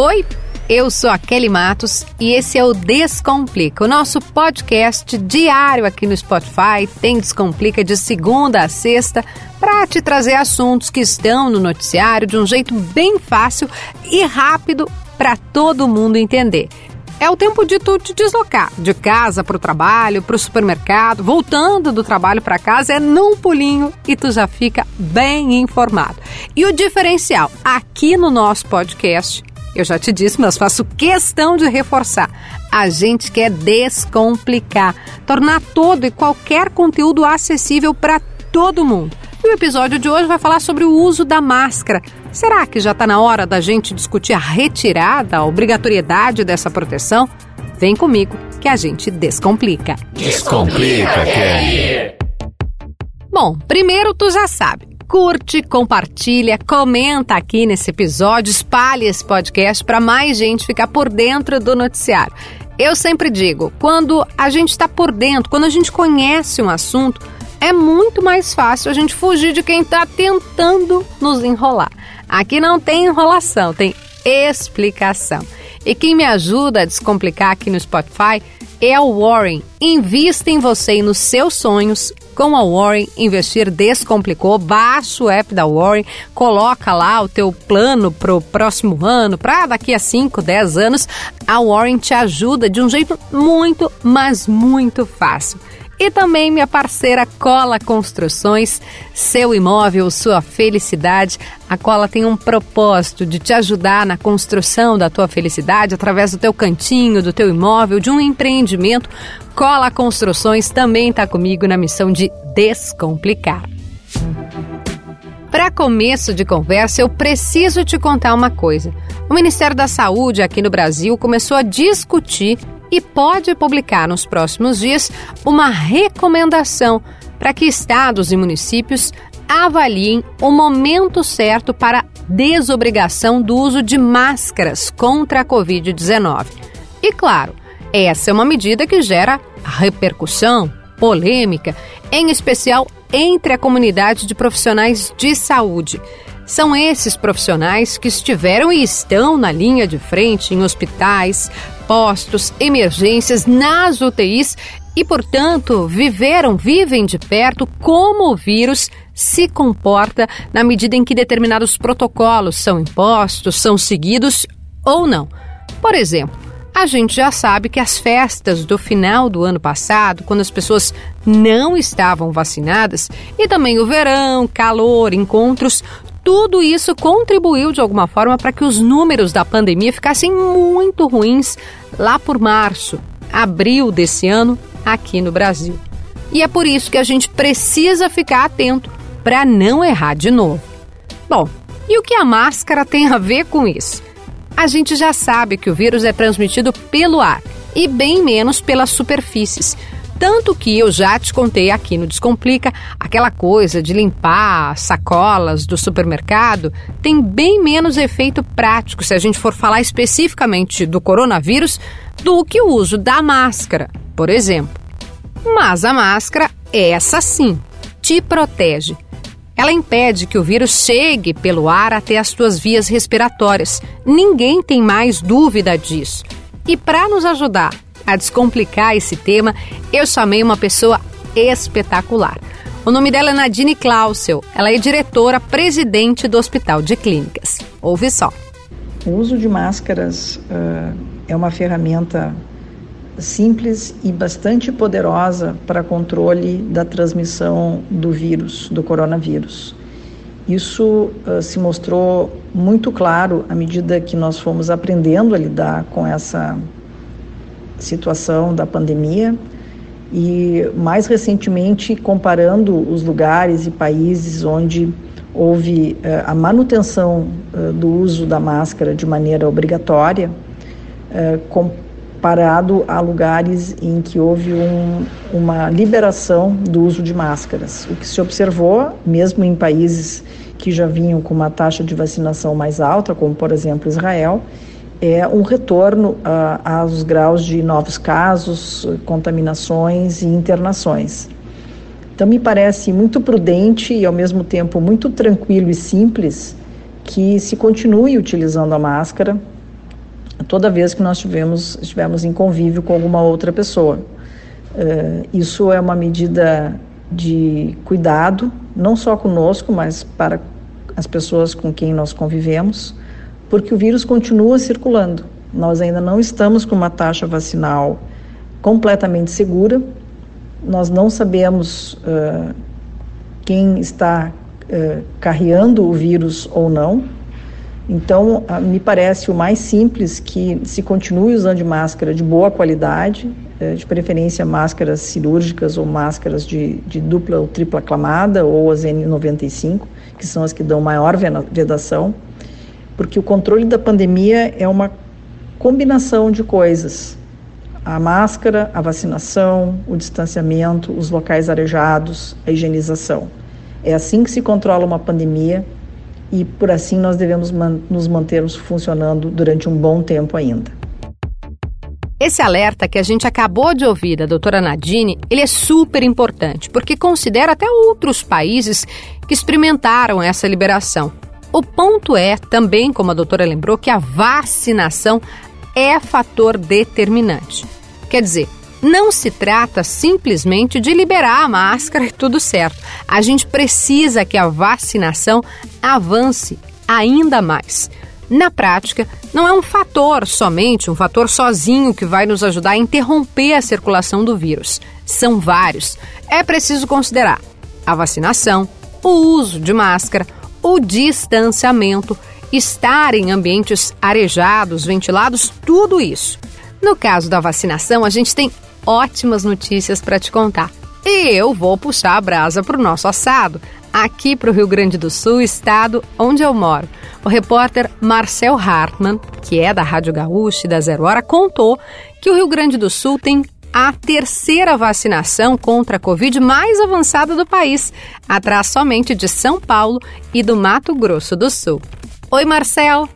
Oi, eu sou a Kelly Matos e esse é o Descomplica, o nosso podcast diário aqui no Spotify. Tem Descomplica de segunda a sexta para te trazer assuntos que estão no noticiário de um jeito bem fácil e rápido para todo mundo entender. É o tempo de tu te deslocar de casa para o trabalho, para o supermercado, voltando do trabalho para casa, é num pulinho e tu já fica bem informado. E o diferencial aqui no nosso podcast eu já te disse, mas faço questão de reforçar. A gente quer descomplicar, tornar todo e qualquer conteúdo acessível para todo mundo. E o episódio de hoje vai falar sobre o uso da máscara. Será que já está na hora da gente discutir a retirada, a obrigatoriedade dessa proteção? Vem comigo que a gente descomplica. Descomplica, Kelly! Bom, primeiro tu já sabe curte, compartilha, comenta aqui nesse episódio, espalhe esse podcast para mais gente ficar por dentro do noticiário. Eu sempre digo, quando a gente está por dentro, quando a gente conhece um assunto, é muito mais fácil a gente fugir de quem está tentando nos enrolar. Aqui não tem enrolação, tem explicação. E quem me ajuda a descomplicar aqui no Spotify é o Warren. Invista em você e nos seus sonhos. Com a Warren, investir descomplicou. Baixa o app da Warren, coloca lá o teu plano para o próximo ano, para daqui a 5, 10 anos. A Warren te ajuda de um jeito muito, mas muito fácil e também minha parceira Cola Construções, seu imóvel, sua felicidade. A Cola tem um propósito de te ajudar na construção da tua felicidade através do teu cantinho, do teu imóvel, de um empreendimento. Cola Construções também está comigo na missão de descomplicar. Para começo de conversa, eu preciso te contar uma coisa. O Ministério da Saúde aqui no Brasil começou a discutir e pode publicar nos próximos dias uma recomendação para que estados e municípios avaliem o momento certo para desobrigação do uso de máscaras contra a Covid-19. E claro, essa é uma medida que gera repercussão, polêmica, em especial entre a comunidade de profissionais de saúde. São esses profissionais que estiveram e estão na linha de frente em hospitais, postos, emergências, nas UTIs e, portanto, viveram, vivem de perto como o vírus se comporta na medida em que determinados protocolos são impostos, são seguidos ou não. Por exemplo, a gente já sabe que as festas do final do ano passado, quando as pessoas não estavam vacinadas, e também o verão, calor, encontros, tudo isso contribuiu de alguma forma para que os números da pandemia ficassem muito ruins lá por março, abril desse ano aqui no Brasil. E é por isso que a gente precisa ficar atento para não errar de novo. Bom, e o que a máscara tem a ver com isso? A gente já sabe que o vírus é transmitido pelo ar e bem menos pelas superfícies. Tanto que eu já te contei aqui no Descomplica, aquela coisa de limpar sacolas do supermercado tem bem menos efeito prático se a gente for falar especificamente do coronavírus do que o uso da máscara, por exemplo. Mas a máscara, essa sim, te protege. Ela impede que o vírus chegue pelo ar até as tuas vias respiratórias. Ninguém tem mais dúvida disso. E para nos ajudar a descomplicar esse tema, eu chamei uma pessoa espetacular. O nome dela é Nadine Clausel. Ela é diretora presidente do Hospital de Clínicas. Ouve só. O uso de máscaras uh, é uma ferramenta simples e bastante poderosa para controle da transmissão do vírus, do coronavírus. Isso uh, se mostrou muito claro à medida que nós fomos aprendendo a lidar com essa situação da pandemia e mais recentemente comparando os lugares e países onde houve uh, a manutenção uh, do uso da máscara de maneira obrigatória, uh, comparado a lugares em que houve um, uma liberação do uso de máscaras. O que se observou, mesmo em países que já vinham com uma taxa de vacinação mais alta, como por exemplo Israel, é um retorno uh, aos graus de novos casos, contaminações e internações. Então, me parece muito prudente e, ao mesmo tempo, muito tranquilo e simples que se continue utilizando a máscara toda vez que nós tivemos, estivermos em convívio com alguma outra pessoa. Uh, isso é uma medida de cuidado, não só conosco, mas para as pessoas com quem nós convivemos, porque o vírus continua circulando. Nós ainda não estamos com uma taxa vacinal completamente segura, nós não sabemos uh, quem está uh, carreando o vírus ou não. Então, uh, me parece o mais simples que se continue usando máscara de boa qualidade, de preferência máscaras cirúrgicas ou máscaras de, de dupla ou tripla camada, ou as N95, que são as que dão maior vedação, porque o controle da pandemia é uma combinação de coisas a máscara, a vacinação, o distanciamento, os locais arejados, a higienização. É assim que se controla uma pandemia e por assim nós devemos man nos mantermos funcionando durante um bom tempo ainda. Esse alerta que a gente acabou de ouvir da doutora Nadine, ele é super importante, porque considera até outros países que experimentaram essa liberação. O ponto é, também como a doutora lembrou, que a vacinação é fator determinante. Quer dizer, não se trata simplesmente de liberar a máscara e tudo certo. A gente precisa que a vacinação avance ainda mais. Na prática, não é um fator somente, um fator sozinho que vai nos ajudar a interromper a circulação do vírus. São vários. É preciso considerar a vacinação, o uso de máscara, o distanciamento, estar em ambientes arejados, ventilados, tudo isso. No caso da vacinação, a gente tem ótimas notícias para te contar. E eu vou puxar a brasa para o nosso assado, aqui para o Rio Grande do Sul, estado onde eu moro. O repórter Marcel Hartmann, que é da Rádio Gaúcha e da Zero Hora, contou que o Rio Grande do Sul tem a terceira vacinação contra a Covid mais avançada do país, atrás somente de São Paulo e do Mato Grosso do Sul. Oi, Marcel!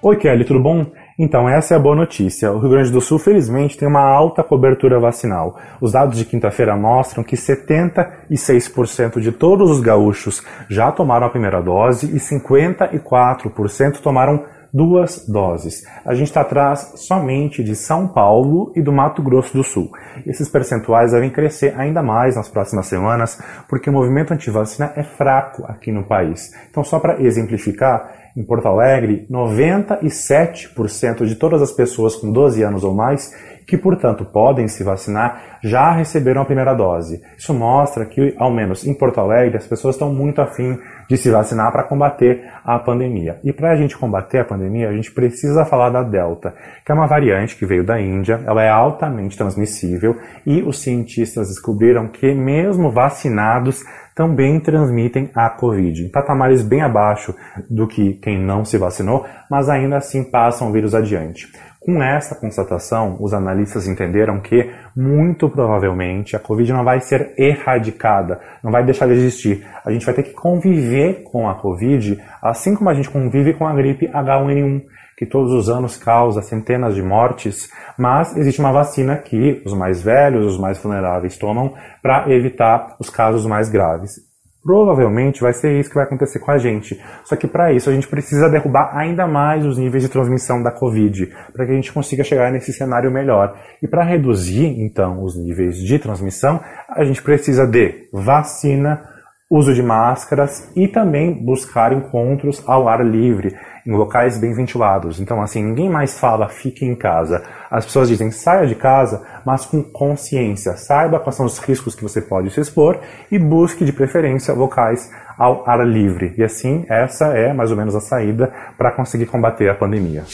Oi, Kelly, tudo bom? Então, essa é a boa notícia. O Rio Grande do Sul, felizmente, tem uma alta cobertura vacinal. Os dados de quinta-feira mostram que 76% de todos os gaúchos já tomaram a primeira dose e 54% tomaram duas doses. A gente está atrás somente de São Paulo e do Mato Grosso do Sul. Esses percentuais devem crescer ainda mais nas próximas semanas, porque o movimento antivacina é fraco aqui no país. Então, só para exemplificar, em Porto Alegre, 97% de todas as pessoas com 12 anos ou mais que, portanto, podem se vacinar, já receberam a primeira dose. Isso mostra que, ao menos em Porto Alegre, as pessoas estão muito afim de se vacinar para combater a pandemia. E para a gente combater a pandemia, a gente precisa falar da Delta, que é uma variante que veio da Índia, ela é altamente transmissível e os cientistas descobriram que, mesmo vacinados, também transmitem a Covid, em patamares bem abaixo do que quem não se vacinou, mas ainda assim passam o vírus adiante. Com essa constatação, os analistas entenderam que, muito provavelmente, a Covid não vai ser erradicada, não vai deixar de existir. A gente vai ter que conviver com a Covid, assim como a gente convive com a gripe H1N1, que todos os anos causa centenas de mortes, mas existe uma vacina que os mais velhos, os mais vulneráveis tomam para evitar os casos mais graves. Provavelmente vai ser isso que vai acontecer com a gente. Só que para isso a gente precisa derrubar ainda mais os níveis de transmissão da Covid, para que a gente consiga chegar nesse cenário melhor. E para reduzir então os níveis de transmissão, a gente precisa de vacina, uso de máscaras e também buscar encontros ao ar livre, em locais bem ventilados. Então, assim, ninguém mais fala fique em casa. As pessoas dizem saia de casa, mas com consciência. Saiba quais são os riscos que você pode se expor e busque, de preferência, locais ao ar livre. E assim, essa é mais ou menos a saída para conseguir combater a pandemia.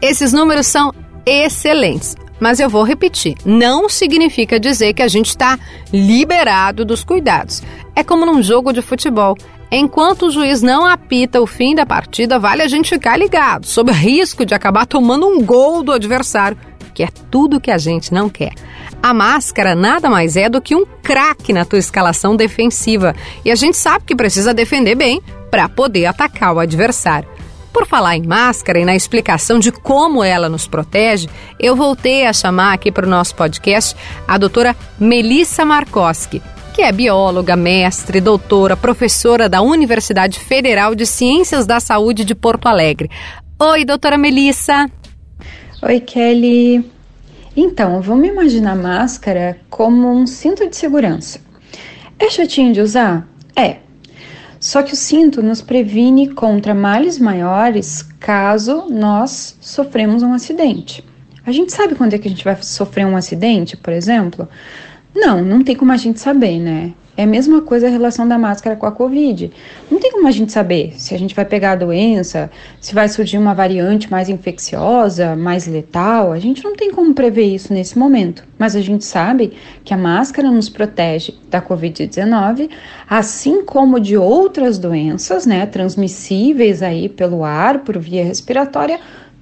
Esses números são excelentes. Mas eu vou repetir: não significa dizer que a gente está liberado dos cuidados. É como num jogo de futebol. Enquanto o juiz não apita o fim da partida, vale a gente ficar ligado, sob risco de acabar tomando um gol do adversário, que é tudo que a gente não quer. A máscara nada mais é do que um craque na tua escalação defensiva, e a gente sabe que precisa defender bem para poder atacar o adversário. Por falar em máscara e na explicação de como ela nos protege, eu voltei a chamar aqui para o nosso podcast a doutora Melissa Markoski, que é bióloga, mestre, doutora, professora da Universidade Federal de Ciências da Saúde de Porto Alegre. Oi, doutora Melissa. Oi, Kelly. Então, vamos imaginar a máscara como um cinto de segurança. É chatinho de usar? É. Só que o cinto nos previne contra males maiores caso nós sofremos um acidente. A gente sabe quando é que a gente vai sofrer um acidente, por exemplo? Não, não tem como a gente saber, né? É a mesma coisa a relação da máscara com a Covid. Não tem como a gente saber se a gente vai pegar a doença, se vai surgir uma variante mais infecciosa, mais letal. A gente não tem como prever isso nesse momento. Mas a gente sabe que a máscara nos protege da Covid-19, assim como de outras doenças, né, transmissíveis aí pelo ar, por via respiratória,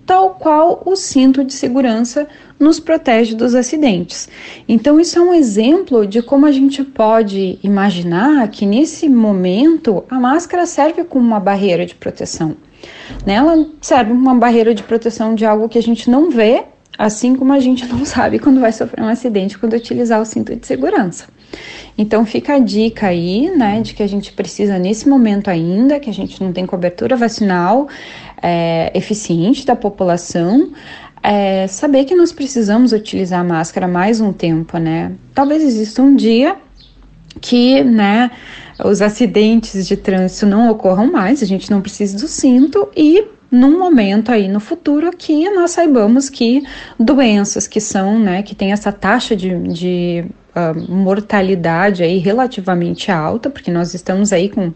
tal qual o cinto de segurança nos protege dos acidentes. Então, isso é um exemplo de como a gente pode imaginar que nesse momento a máscara serve como uma barreira de proteção. Né? Ela serve uma barreira de proteção de algo que a gente não vê, assim como a gente não sabe quando vai sofrer um acidente quando utilizar o cinto de segurança. Então fica a dica aí, né, de que a gente precisa nesse momento ainda, que a gente não tem cobertura vacinal, é, eficiente da população, é, saber que nós precisamos utilizar a máscara mais um tempo, né? Talvez exista um dia que, né, os acidentes de trânsito não ocorram mais, a gente não precisa do cinto e num momento aí no futuro que nós saibamos que doenças que são, né, que tem essa taxa de, de uh, mortalidade aí relativamente alta, porque nós estamos aí com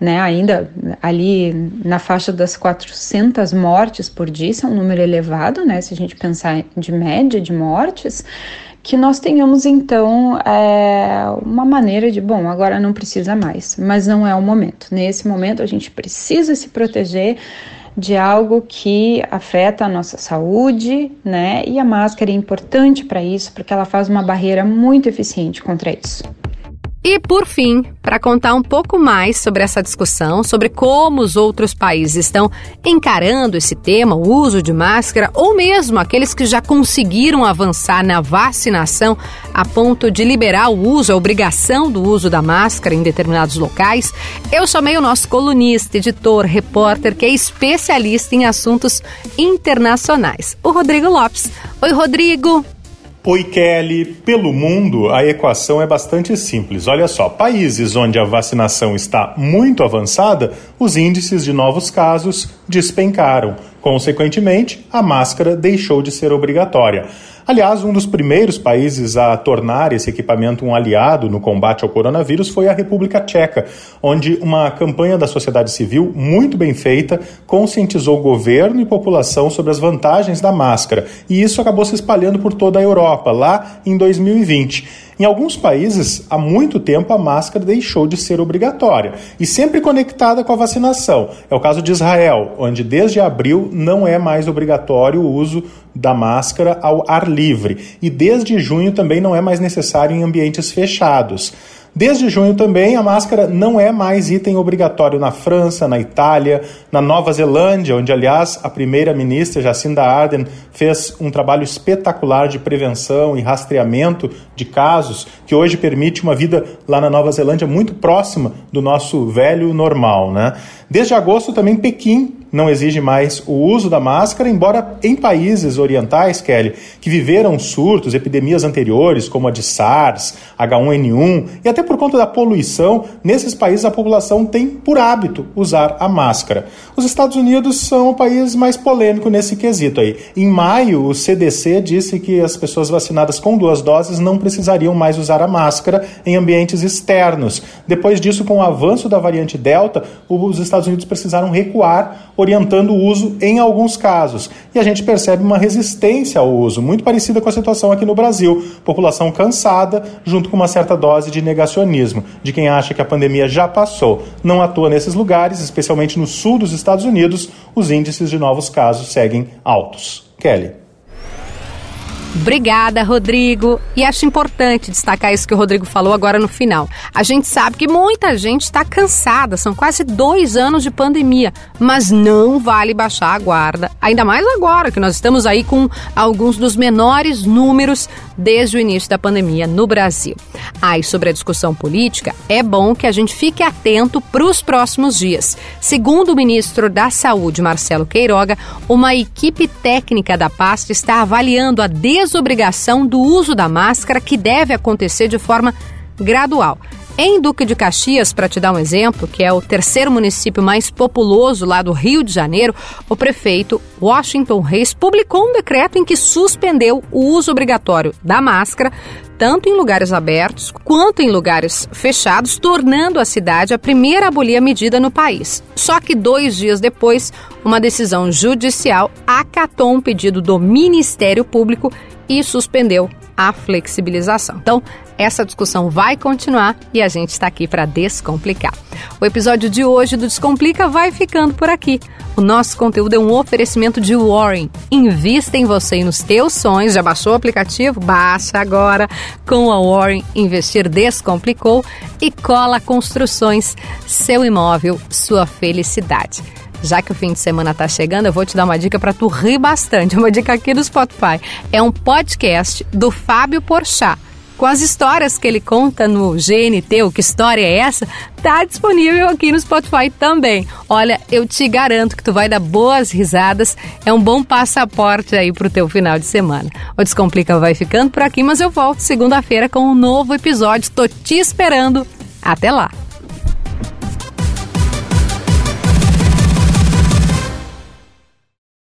né, ainda ali na faixa das 400 mortes por dia, isso é um número elevado, né, se a gente pensar de média de mortes, que nós tenhamos então é, uma maneira de, bom, agora não precisa mais, mas não é o momento. Nesse momento a gente precisa se proteger de algo que afeta a nossa saúde, né? E a máscara é importante para isso, porque ela faz uma barreira muito eficiente contra isso. E por fim, para contar um pouco mais sobre essa discussão, sobre como os outros países estão encarando esse tema, o uso de máscara, ou mesmo aqueles que já conseguiram avançar na vacinação a ponto de liberar o uso, a obrigação do uso da máscara em determinados locais, eu chamei o nosso colunista, editor, repórter, que é especialista em assuntos internacionais, o Rodrigo Lopes. Oi, Rodrigo! Oi, Kelly. Pelo mundo, a equação é bastante simples. Olha só, países onde a vacinação está muito avançada, os índices de novos casos despencaram. Consequentemente, a máscara deixou de ser obrigatória. Aliás, um dos primeiros países a tornar esse equipamento um aliado no combate ao coronavírus foi a República Tcheca, onde uma campanha da sociedade civil muito bem feita conscientizou o governo e população sobre as vantagens da máscara, e isso acabou se espalhando por toda a Europa lá em 2020. Em alguns países, há muito tempo a máscara deixou de ser obrigatória e sempre conectada com a vacinação. É o caso de Israel, onde desde abril não é mais obrigatório o uso da máscara ao ar livre e desde junho também não é mais necessário em ambientes fechados. Desde junho também, a máscara não é mais item obrigatório na França, na Itália, na Nova Zelândia, onde, aliás, a primeira-ministra Jacinda Ardern fez um trabalho espetacular de prevenção e rastreamento de casos, que hoje permite uma vida lá na Nova Zelândia muito próxima do nosso velho normal. Né? Desde agosto, também Pequim não exige mais o uso da máscara, embora em países orientais, Kelly, que viveram surtos, epidemias anteriores, como a de SARS, H1N1, e até por conta da poluição, nesses países a população tem por hábito usar a máscara. Os Estados Unidos são o país mais polêmico nesse quesito aí. Em maio, o CDC disse que as pessoas vacinadas com duas doses não precisariam mais usar a máscara em ambientes externos. Depois disso, com o avanço da variante Delta, os Estados Unidos precisaram recuar orientando o uso em alguns casos. E a gente percebe uma resistência ao uso, muito parecida com a situação aqui no Brasil. População cansada, junto com uma certa dose de negacionismo, de quem acha que a pandemia já passou. Não atua nesses lugares, especialmente no sul dos Estados Unidos, os índices de novos casos seguem altos. Kelly. Obrigada, Rodrigo. E acho importante destacar isso que o Rodrigo falou agora no final. A gente sabe que muita gente está cansada, são quase dois anos de pandemia, mas não vale baixar a guarda, ainda mais agora que nós estamos aí com alguns dos menores números desde o início da pandemia no Brasil. Ah, e sobre a discussão política, é bom que a gente fique atento para os próximos dias. Segundo o ministro da Saúde, Marcelo Queiroga, uma equipe técnica da pasta está avaliando a desobrigação do uso da máscara que deve acontecer de forma gradual. Em Duque de Caxias, para te dar um exemplo, que é o terceiro município mais populoso lá do Rio de Janeiro, o prefeito Washington Reis publicou um decreto em que suspendeu o uso obrigatório da máscara, tanto em lugares abertos quanto em lugares fechados, tornando a cidade a primeira a abolir a medida no país. Só que dois dias depois, uma decisão judicial acatou um pedido do Ministério Público e suspendeu a flexibilização. Então, essa discussão vai continuar e a gente está aqui para descomplicar. O episódio de hoje do Descomplica vai ficando por aqui. O nosso conteúdo é um oferecimento de Warren. Invista em você e nos teus sonhos. Já baixou o aplicativo? Baixa agora. Com a Warren, investir descomplicou e cola construções. Seu imóvel, sua felicidade. Já que o fim de semana tá chegando, eu vou te dar uma dica para tu rir bastante. Uma dica aqui do Spotify. É um podcast do Fábio Porchat com as histórias que ele conta no GNT, o que história é essa, tá disponível aqui no Spotify também. Olha, eu te garanto que tu vai dar boas risadas, é um bom passaporte aí pro teu final de semana. O Descomplica vai ficando por aqui, mas eu volto segunda-feira com um novo episódio. Tô te esperando. Até lá!